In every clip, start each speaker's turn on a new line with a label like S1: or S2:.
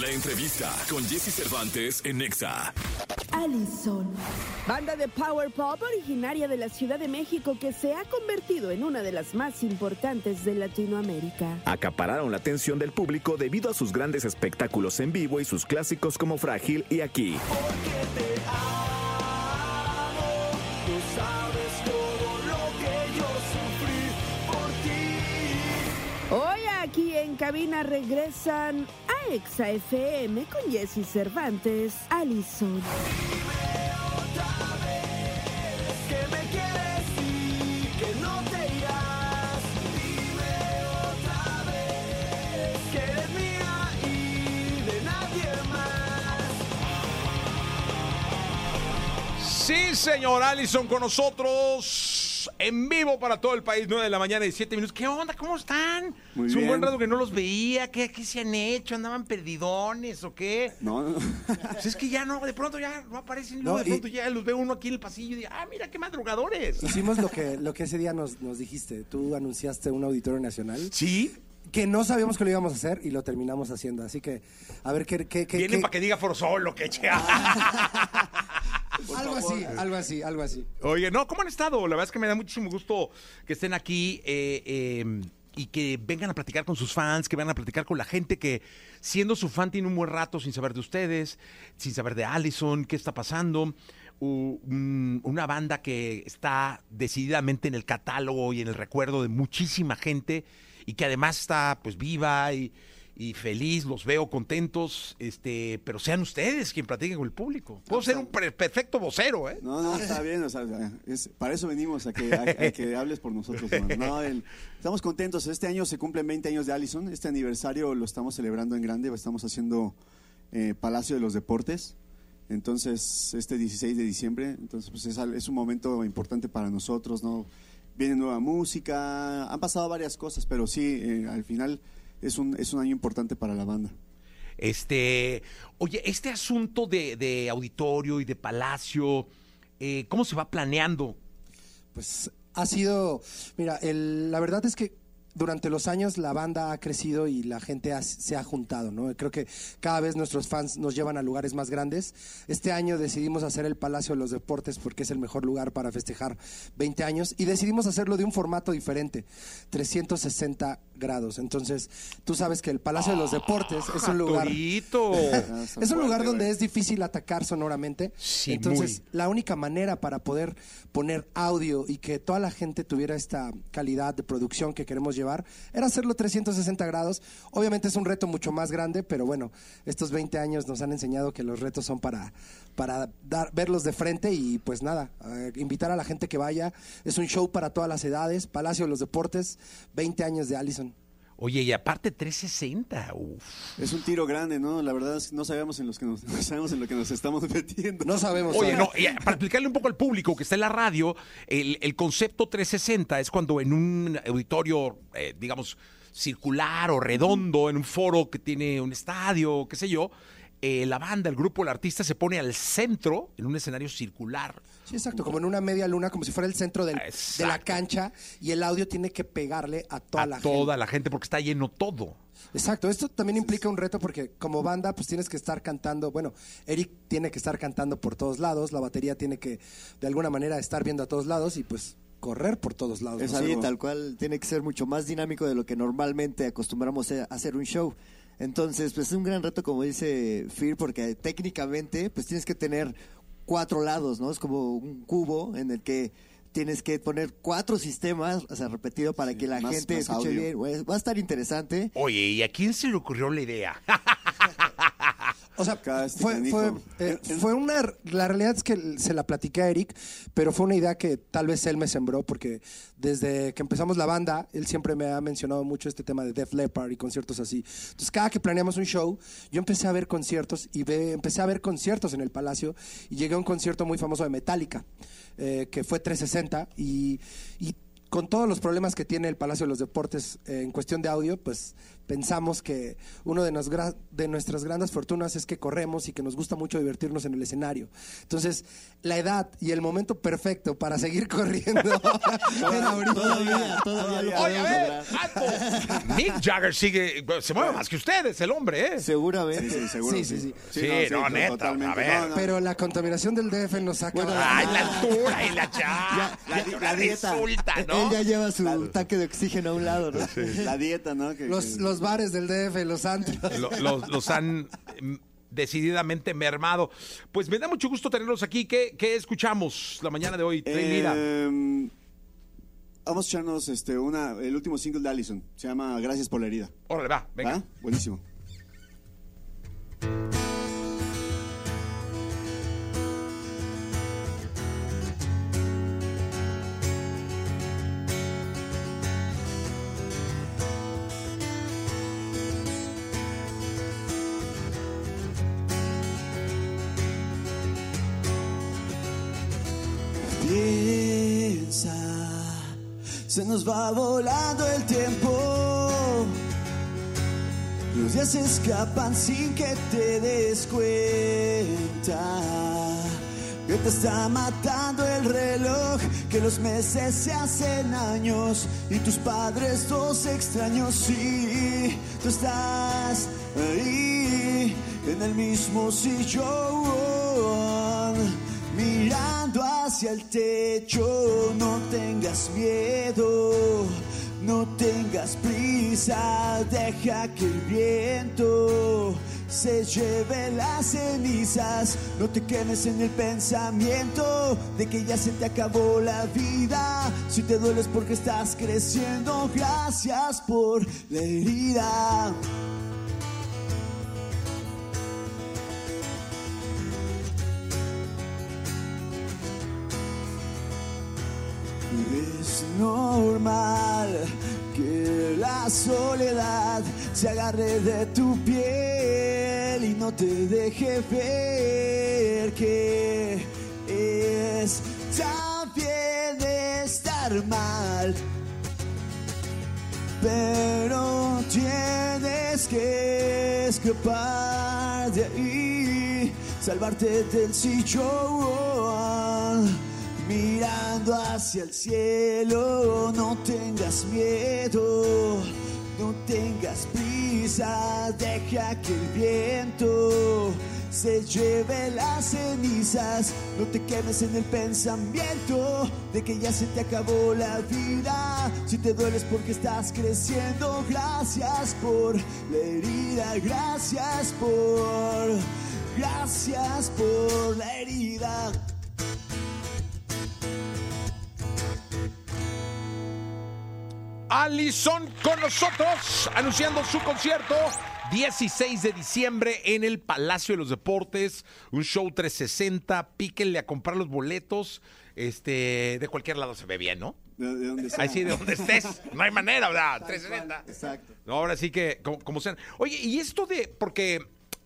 S1: La entrevista con Jesse Cervantes en Nexa.
S2: Allison, banda de power pop originaria de la Ciudad de México que se ha convertido en una de las más importantes de Latinoamérica.
S3: Acapararon la atención del público debido a sus grandes espectáculos en vivo y sus clásicos como Frágil y Aquí.
S2: Hoy cabina regresan a Exa FM con Jesse Cervantes, Allison.
S4: Sí, señor Allison, con nosotros en vivo para todo el país, 9 de la mañana y 7 minutos. ¿Qué onda? ¿Cómo están?
S5: Muy
S4: es un
S5: bien.
S4: buen rato que no los veía. ¿Qué, qué se han hecho? ¿Andaban perdidones o qué?
S5: No, no.
S4: Pues es que ya no, de pronto ya no aparecen.
S6: No,
S4: de
S6: y-
S4: pronto ya los veo uno aquí en el pasillo y digo, ah, mira qué madrugadores.
S6: Hicimos lo que, lo que ese día nos, nos dijiste. Tú anunciaste un auditorio nacional
S4: Sí,
S6: que no sabíamos que lo íbamos a hacer y lo terminamos haciendo. Así que, a ver qué. qué, qué-
S4: vienen
S6: qué-
S4: para que diga for solo, que che.
S6: algo así, algo así, algo así.
S4: Oye, no, ¿cómo han estado? La verdad es que me da muchísimo gusto que estén aquí eh, eh, y que vengan a platicar con sus fans, que vengan a platicar con la gente que, siendo su fan, tiene un buen rato sin saber de ustedes, sin saber de Allison, qué está pasando. Un- una banda que está decididamente en el catálogo y en el recuerdo de muchísima gente y que además está pues viva y, y feliz, los veo contentos, este, pero sean ustedes quien platiquen con el público. Puedo ser un per- perfecto vocero, ¿eh?
S5: No, no, está bien, o sea, es- para eso venimos, a que, a, a que hables por nosotros. hermano. No, el- estamos contentos, este año se cumplen 20 años de Allison, este aniversario lo estamos celebrando en grande, estamos haciendo eh, Palacio de los Deportes, entonces este 16 de diciembre, entonces pues es, es un momento importante para nosotros, ¿no? Viene nueva música, han pasado varias cosas, pero sí, eh, al final es un, es un año importante para la banda.
S4: Este, oye, este asunto de, de auditorio y de palacio, eh, ¿cómo se va planeando?
S6: Pues ha sido. Mira, el- la verdad es que durante los años la banda ha crecido y la gente ha- se ha juntado, ¿no? Creo que cada vez nuestros fans nos llevan a lugares más grandes. Este año decidimos hacer el Palacio de los Deportes porque es el mejor lugar para festejar 20 años y decidimos hacerlo de un formato diferente, 360 grados. Entonces, tú sabes que el Palacio de los Deportes es un lugar es un lugar donde es difícil atacar sonoramente.
S4: Sí,
S6: Entonces,
S4: muy.
S6: la única manera para poder poner audio y que toda la gente tuviera esta calidad de producción que queremos llevar era hacerlo 360 grados. Obviamente es un reto mucho más grande, pero bueno, estos 20 años nos han enseñado que los retos son para, para dar, verlos de frente y pues nada, eh, invitar a la gente que vaya. Es un show para todas las edades, Palacio de los Deportes, 20 años de Allison.
S4: Oye, y aparte 360, uf.
S5: Es un tiro grande, ¿no? La verdad es que no sabemos en, los que nos, no sabemos en lo que nos estamos metiendo.
S6: No sabemos.
S4: Oye, no, y para explicarle un poco al público que está en la radio, el, el concepto 360 es cuando en un auditorio, eh, digamos, circular o redondo, en un foro que tiene un estadio, qué sé yo, eh, la banda, el grupo, el artista se pone al centro en un escenario circular.
S6: Sí, exacto, como en una media luna, como si fuera el centro del- de la cancha y el audio tiene que pegarle a toda
S4: a
S6: la
S4: toda
S6: gente.
S4: la gente porque está lleno todo.
S6: Exacto, esto también implica un reto porque como banda pues tienes que estar cantando, bueno, Eric tiene que estar cantando por todos lados, la batería tiene que de alguna manera estar viendo a todos lados y pues correr por todos lados.
S5: Es
S6: ¿no?
S5: algo-
S7: tal cual, tiene que ser mucho más dinámico de lo que normalmente acostumbramos a hacer un show. Entonces, pues es un gran reto, como dice Fir, porque técnicamente, pues tienes que tener cuatro lados, ¿no? Es como un cubo en el que tienes que poner cuatro sistemas, o sea, repetido para que la
S5: más-
S7: gente
S5: más
S7: escuche
S5: audio.
S7: bien. Pues, Va a estar interesante.
S4: Oye, ¿y a quién se le ocurrió la idea?
S6: O sea,
S5: este
S6: fue, eh, fue una... La realidad es que se la platiqué a Eric, pero fue una idea que tal vez él me sembró porque desde que empezamos la banda, él siempre me ha mencionado mucho este tema de Def Leppard y conciertos así. Entonces, cada que planeamos un show, yo empecé a ver conciertos y ve- empecé a ver conciertos en el Palacio y llegué a un concierto muy famoso de Metallica, eh, que fue 360 y... y con todos los problemas que tiene el Palacio de los Deportes eh, en cuestión de audio, pues pensamos que uno de, nos de nuestras grandes fortunas es que corremos y que nos gusta mucho divertirnos en el escenario. Entonces, la edad y el momento perfecto para seguir corriendo era ahorita.
S7: Todavía, todavía
S4: Oye, a ver, alto. Mick Jagger sigue, se mueve más que ustedes, el hombre, ¿eh?
S7: Seguramente.
S5: Sí, sí, seguro.
S6: Sí, sí, sí.
S4: Sí, no, neta,
S5: totalmente.
S4: a ver.
S5: No, no.
S6: Pero la contaminación del DF nos saca.
S7: Bueno,
S4: Ay, la altura y la.
S5: Ya,
S4: la,
S5: ya,
S4: la
S5: dieta.
S4: resulta,
S7: Él
S4: ¿no?
S7: ya lleva su tanque de oxígeno a un lado, ¿no?
S5: La dieta, ¿no? Que-
S6: los,
S5: que-
S6: los bares del DF, los antros.
S4: Lo- los, los han mm, decididamente mermado. Pues me da mucho gusto tenerlos aquí. ¿Qué, qué escuchamos la mañana de hoy?
S5: Em, vamos a echarnos este, una, el último single de Allison. Se llama Gracias por la herida.
S4: Órale, va, venga.
S5: ¿Va? Buenísimo. Va volando el tiempo. Los días se escapan sin que te des cuenta. Que te está matando el reloj, que los meses se hacen años y tus padres dos extraños. Sí, tú estás ahí en el mismo sillón hacia el techo, no tengas miedo, no tengas prisa, deja que el viento se lleve las cenizas, no te quemes en el pensamiento de que ya se te acabó la vida, si te dueles porque estás creciendo, gracias por la herida. Es normal que la soledad se agarre de tu piel y no te deje ver que es también estar mal. Pero tienes que escapar de ahí, salvarte del sillón, mirando hacia el cielo. No tengas miedo, no tengas prisa, deja que el viento se lleve las cenizas. No te quemes en el pensamiento de que ya se te acabó la vida. Si te dueles porque estás creciendo, gracias por la herida, gracias por, gracias por la herida.
S4: Alison con nosotros, anunciando su concierto 16 de diciembre en el Palacio de los Deportes, un show 360, píquenle a comprar los boletos, este, de cualquier lado se ve bien, ¿no?
S5: De, de donde sea.
S4: Ahí sí, de donde estés, no hay manera, ¿verdad? 360.
S5: Exacto.
S4: No, ahora sí que, como, como sean. Oye, y esto de, porque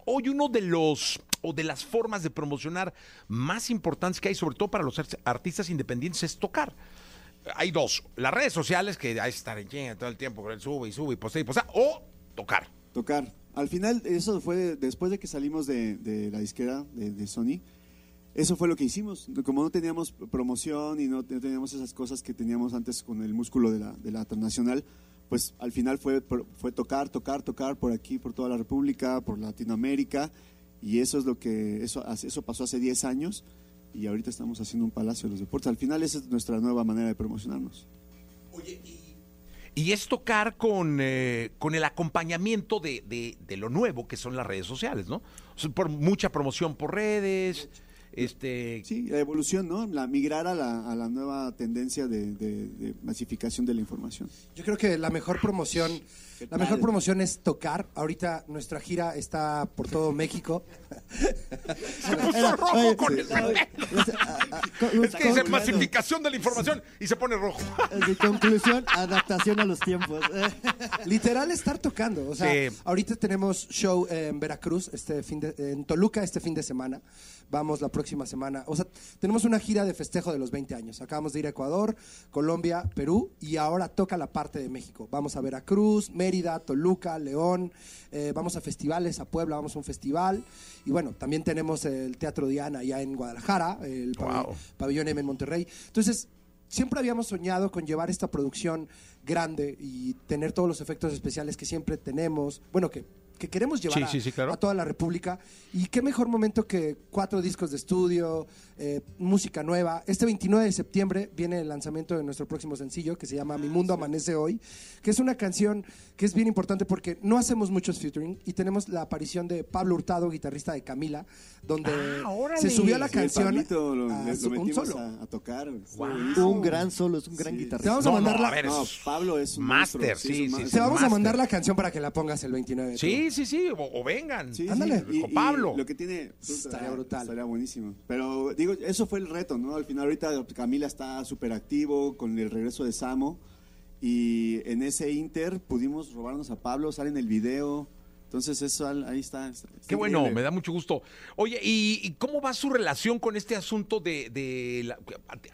S4: hoy uno de los, o de las formas de promocionar más importantes que hay, sobre todo para los art- artistas independientes, es tocar. Hay dos, las redes sociales, que hay que estar en chinga todo el tiempo, con el sube y sube y postea y postea, o tocar.
S5: Tocar. Al final, eso fue después de que salimos de, la disquera de, Sony. Eso fue lo que hicimos. Como no teníamos promoción y no, teníamos esas cosas que teníamos antes con el músculo de la, de la transnacional, pues al final fue, fue tocar, tocar, tocar por aquí, por toda la República, por Latinoamérica. Y eso es lo que, eso, eso pasó hace 10 años y ahorita estamos haciendo un Palacio de los Deportes. Al final esa es nuestra nueva manera de promocionarnos.
S4: Y es tocar con, eh, con el acompañamiento de, de- de lo nuevo que son las redes sociales, ¿no? O sea, por mucha promoción por redes, este...
S5: Sí, la evolución, ¿no? La migrar a la, a la nueva tendencia de, de- de masificación de la información.
S6: Yo creo que la mejor promoción, la mejor promoción es tocar. Ahorita nuestra gira está por todo México.
S4: Se puso rojo
S7: oye,
S4: con
S7: sí,
S4: el
S7: oye,
S4: pelo. Es que dice masificación de la información y se pone rojo.
S7: De conclusión, adaptación a los tiempos.
S6: Literal estar tocando. O sea,
S4: Sí.
S6: ahorita tenemos show en Veracruz, este fin de, en Toluca este fin de semana. Vamos la próxima semana. O sea, tenemos una gira de festejo de los 20 años. Acabamos de ir a Ecuador, Colombia, Perú y ahora toca la parte de México. Vamos a Veracruz, Mérida, Toluca, León, eh, vamos a festivales, a Puebla, vamos a un festival. Y bueno, también tenemos el Teatro Diana allá en Guadalajara, el
S4: Wow.
S6: Pabellón M en Monterrey. Entonces, siempre habíamos soñado con llevar esta producción grande y tener todos los efectos especiales que siempre tenemos, bueno, que, que queremos llevar
S4: Sí,
S6: a,
S4: sí, sí, claro.
S6: a toda la República. Y qué mejor momento que cuatro discos de estudio, eh, música nueva. Este 29 de septiembre viene el lanzamiento de nuestro próximo sencillo que se llama Mi Mundo Amanece Hoy, que es una canción que es bien importante porque no hacemos muchos featuring y tenemos la aparición de Pablo Hurtado, guitarrista de Camila, donde
S4: Ah,
S6: se subió a la
S5: Sí,
S6: canción
S5: Pablito lo,
S6: a
S5: lo
S6: un solo.
S5: a, a tocar.
S4: Wow.
S7: Un gran solo, es un gran
S5: Sí.
S6: Te
S7: guitarrista.
S6: vamos a mandar
S4: no,
S6: la-
S4: a ver,
S5: No,
S4: es-
S5: Pablo es un
S4: Master,
S5: monstruo,
S4: sí, sí.
S6: Te vamos a mandar la canción para que la pongas el 29.
S4: Sí, sí, sí, o, o vengan.
S5: Sí,
S6: Ándale.
S5: y-
S4: Con
S5: y
S4: Pablo.
S5: Lo que tiene.
S6: Estaría brutal.
S5: Estaría buenísimo. Pero digo, eso fue el reto, ¿no? Al final, ahorita Camila está súper activo con el regreso de Samo. Y en ese Inter pudimos robarnos a Pablo, sale en el video. Entonces, eso ahí está. está- está
S4: Qué bueno,
S5: increíble.
S4: me da mucho gusto. Oye, ¿y, y cómo va su relación con este asunto de, de la-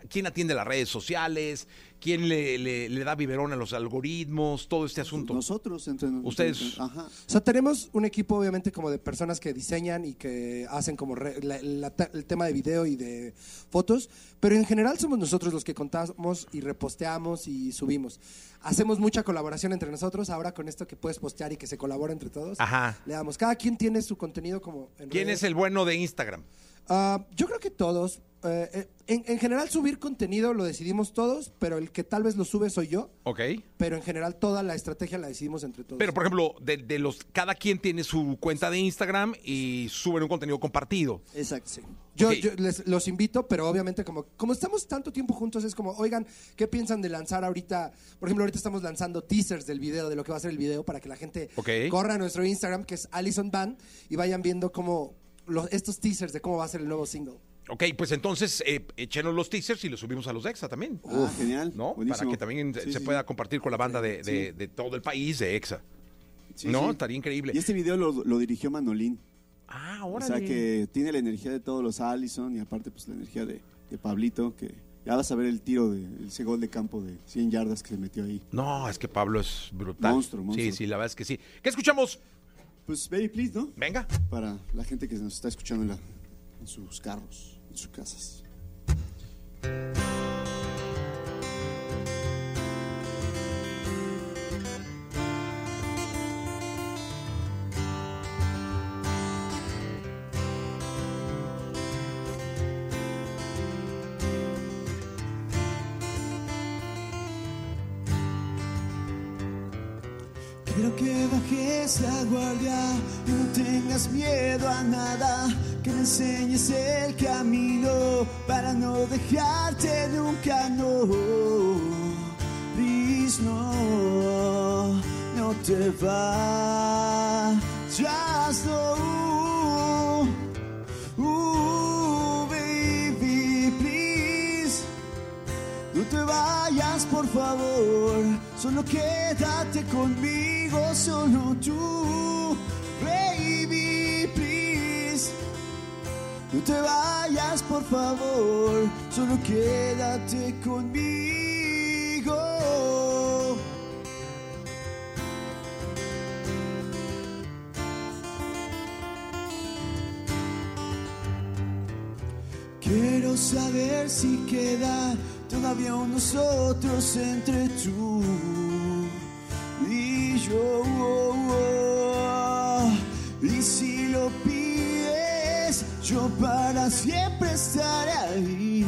S4: quién atiende las redes sociales? ¿Quién le, le- le da biberón a los algoritmos? Todo este asunto.
S5: Nosotros, entre entre-
S4: Ustedes.
S5: Ajá.
S6: O sea, tenemos un equipo obviamente como de personas que diseñan y que hacen como re- la- la- el tema de video y de fotos, pero en general somos nosotros los que contamos y reposteamos y subimos. Hacemos mucha colaboración entre nosotros, ahora con esto que puedes postear y que se colabora entre todos.
S4: Ajá.
S6: Le damos, cada quien tiene su contenido como en
S4: ¿Quién
S6: redes.
S4: es el bueno de Instagram?
S6: Ah, yo creo que todos. eh, eh, en, en general subir contenido lo decidimos todos, pero el que tal vez lo sube soy yo,
S4: Ok.
S6: pero en general toda la estrategia la decidimos entre todos.
S4: Pero, por ejemplo, de, de los, cada quien tiene su cuenta de Instagram y suben un contenido compartido.
S7: Exacto.
S6: Yo,
S4: Ok.
S6: yo les, los invito, pero obviamente como, como estamos tanto tiempo juntos, es como, oigan, ¿qué piensan de lanzar ahorita? Por ejemplo, ahorita estamos lanzando teasers del video, de lo que va a ser el video, para que la gente corra a nuestro Instagram, que es Allison Band, y vayan viendo cómo los, estos teasers de cómo va a ser el nuevo single.
S4: Ok, pues entonces eh, échenos los teasers y los subimos a los EXA también.
S5: Ah, genial.
S4: ¿No?
S5: Buenísimo.
S4: Para que también
S5: Sí,
S4: se
S5: sí,
S4: pueda compartir con la banda de, de- de todo el país de EXA.
S5: Sí,
S4: no,
S5: sí.
S4: estaría increíble.
S5: Y este video lo, lo dirigió Manolín.
S4: Ah,
S5: O
S4: órale.
S5: sea que tiene la energía de todos los Allison y aparte pues la energía de, de Pablito, que ya vas a ver el tiro de ese gol de campo de 100 yardas que se metió ahí.
S4: No, es que Pablo es brutal.
S5: Monstruo, monstruo.
S4: Sí, sí, la verdad es que sí. ¿Qué escuchamos?
S5: Pues Baby Please, ¿no?
S4: Venga.
S5: Para la gente que nos está escuchando en, la- en sus carros, en sus casas.
S8: Quiero que bajes la guardia y no tengas miedo a nada. Que me enseñes el camino para no dejarte nunca, no. Please, no, no te vayas, no. Vayas, por favor. Solo quédate conmigo, solo tú. Baby, please. No te vayas, por favor. Solo quédate conmigo. Quiero saber si queda todavía un nosotros entre tú y yo. Y si lo pides, yo para siempre estaré ahí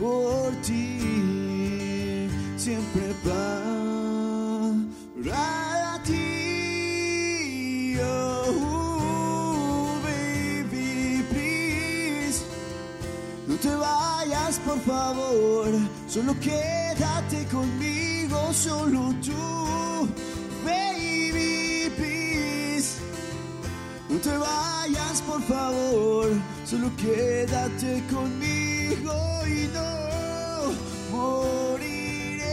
S8: por ti, siempre por favor. Solo quédate conmigo, solo tú. Baby, please. No te vayas, por favor. Solo quédate conmigo y no moriré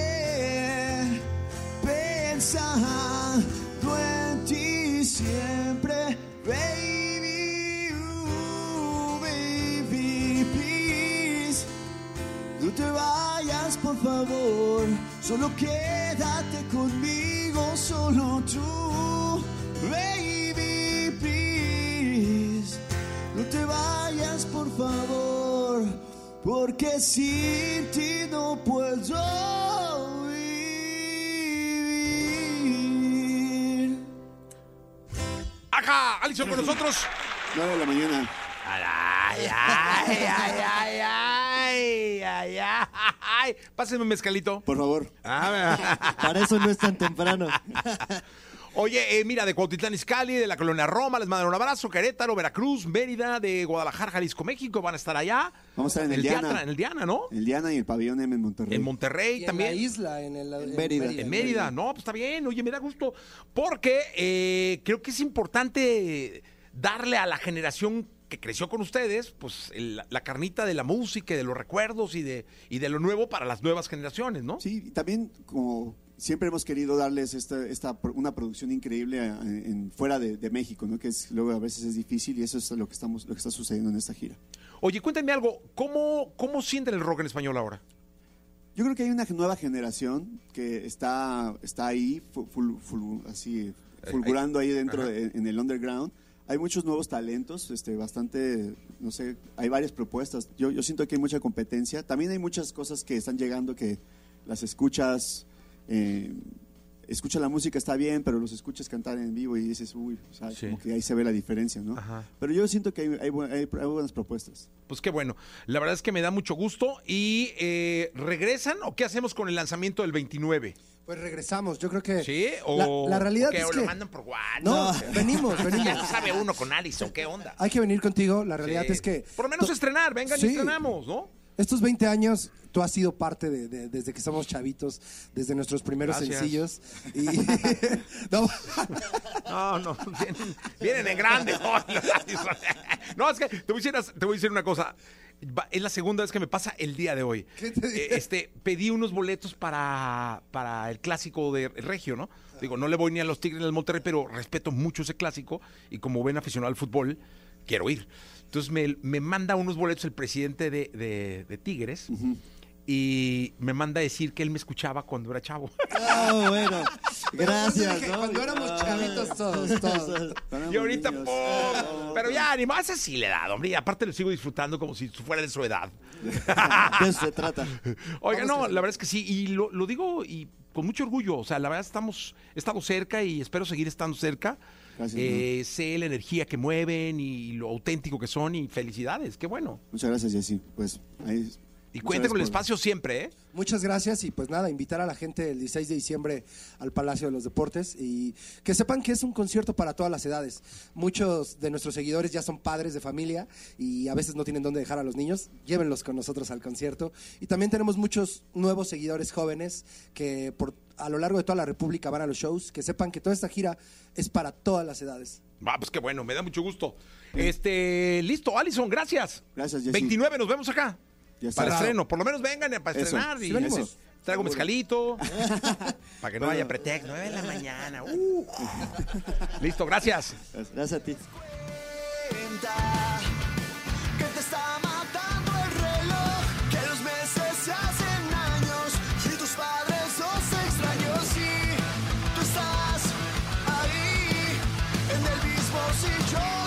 S8: pensando en ti siempre, favor, solo quédate conmigo, solo tú, baby, please. No te vayas, por favor, porque sin ti no puedo vivir.
S4: Ajá, Alison con nosotros.
S5: 9 de la mañana.
S4: Ay, ay, ay, ay, ay, ay, ay, ay. Pásenme un mezcalito.
S5: Por favor.
S4: Ah,
S7: Para eso no es tan temprano.
S4: Oye, eh, mira, de Cuautitlán Izcalli, de la colonia Roma, les mandan un abrazo. Querétaro, Veracruz, Mérida, de Guadalajara, Jalisco, México, van a estar allá.
S5: Vamos a estar en el
S4: Diana. En el Diana, ¿no?
S5: El Diana y el pabellón M en Monterrey.
S4: En Monterrey
S6: Y en
S4: también.
S6: la isla, en, el, en
S7: Mérida.
S4: En Mérida, no, pues está bien, oye, me da gusto, porque eh, creo que es importante darle a la generación que creció con ustedes, pues el- la carnita de la música, y de los recuerdos y de, y de lo nuevo para las nuevas generaciones, ¿no?
S5: Sí, y también como siempre hemos querido darles esta, esta una producción increíble en, fuera de, de México, ¿no? Que es, luego a veces es difícil y eso es lo que estamos, lo que está sucediendo en esta gira.
S4: Oye, cuéntame algo, ¿cómo, cómo sienten el rock en español ahora?
S5: Yo creo que hay una nueva generación que está, está ahí, fu- ful- ful- así, fulgurando ahí dentro de- en el underground. Hay muchos nuevos talentos, este, bastante, no sé, hay varias propuestas. Yo, yo siento que hay mucha competencia. También hay muchas cosas que están llegando que las escuchas, eh, escucha la música está bien, pero los escuchas cantar en vivo y dices, uy, o sea,
S4: Sí.
S5: como que ahí se ve la diferencia, ¿no?
S4: Ajá.
S5: Pero yo siento que hay, hay- hay buenas propuestas.
S4: Pues qué bueno, la verdad es que me da mucho gusto y eh, ¿regresan o qué hacemos con el lanzamiento del 29?
S6: Pues regresamos, yo creo que...
S4: ¿Sí? O,
S6: La, la realidad
S4: que
S6: es
S4: o
S6: que...
S4: lo mandan por WhatsApp.
S6: No, venimos,
S4: Ya
S6: venimos.
S4: no sabe uno con Alison, ¿qué onda?
S6: Hay que venir contigo, la realidad
S4: Sí.
S6: es que...
S4: Por lo menos estrenar, vengan y estrenamos, ¿no?
S6: Estos 20 años, tú has sido parte de, de- desde que somos chavitos, desde nuestros primeros
S4: Gracias.
S6: sencillos. Y, no,
S4: No, no, vienen, vienen en grande. No, es que te voy a decir, te voy a decir una cosa. Es la segunda vez que me pasa el día de hoy.
S6: ¿Qué te dije?
S4: Eh, Este, pedí unos boletos para, para el clásico de Regio, ¿no? Digo, no le voy ni a los Tigres ni al Monterrey, pero respeto mucho ese clásico y como buen aficionado al fútbol, quiero ir. Entonces me, me manda unos boletos el presidente de, de- de Tigres y me manda a decir que él me escuchaba cuando era chavo.
S7: Ah, bueno. Gracias,
S6: dije,
S7: ¿no?
S6: cuando éramos chavitos todos, todos.
S4: Y ahorita. ¡pum! Pero ya, ni más así le da, hombre. Y aparte lo sigo disfrutando como si fuera de su edad.
S7: De eso se trata.
S4: Oiga, no, la verdad es que sí. Y lo, lo digo y con mucho orgullo. O sea, la verdad estamos, he estado cerca y espero seguir estando cerca.
S5: Gracias,
S4: Eh, sé la energía que mueven y lo auténtico que son y felicidades, qué bueno.
S5: Muchas gracias, Jessy. Pues ahí.
S4: Y cuente con el espacio siempre, ¿eh?
S6: Muchas gracias y pues nada, invitar a la gente el 16 de diciembre al Palacio de los Deportes y que sepan que es un concierto para todas las edades. Muchos de nuestros seguidores ya son padres de familia y a veces no tienen dónde dejar a los niños. Llévenlos con nosotros al concierto. Y también tenemos muchos nuevos seguidores jóvenes que por, a lo largo de toda la República van a los shows. Que sepan que toda esta gira es para todas las edades.
S4: Va, pues qué bueno, me da mucho gusto. Este, listo, Alison, gracias.
S5: Gracias, Jessy.
S4: 29, nos vemos acá. Para
S6: raro.
S4: estreno, por lo menos vengan para estrenar. Y, Traigo ¿Cómo? mezcalito. para que no haya pretexto. 9 de la mañana. Uh. Listo, gracias.
S7: Gracias a ti.
S8: Que te está matando el reloj. Que
S5: los
S8: meses se hacen años. Y tus padres son extraños. Y tú estás ahí. En el mismo sillón.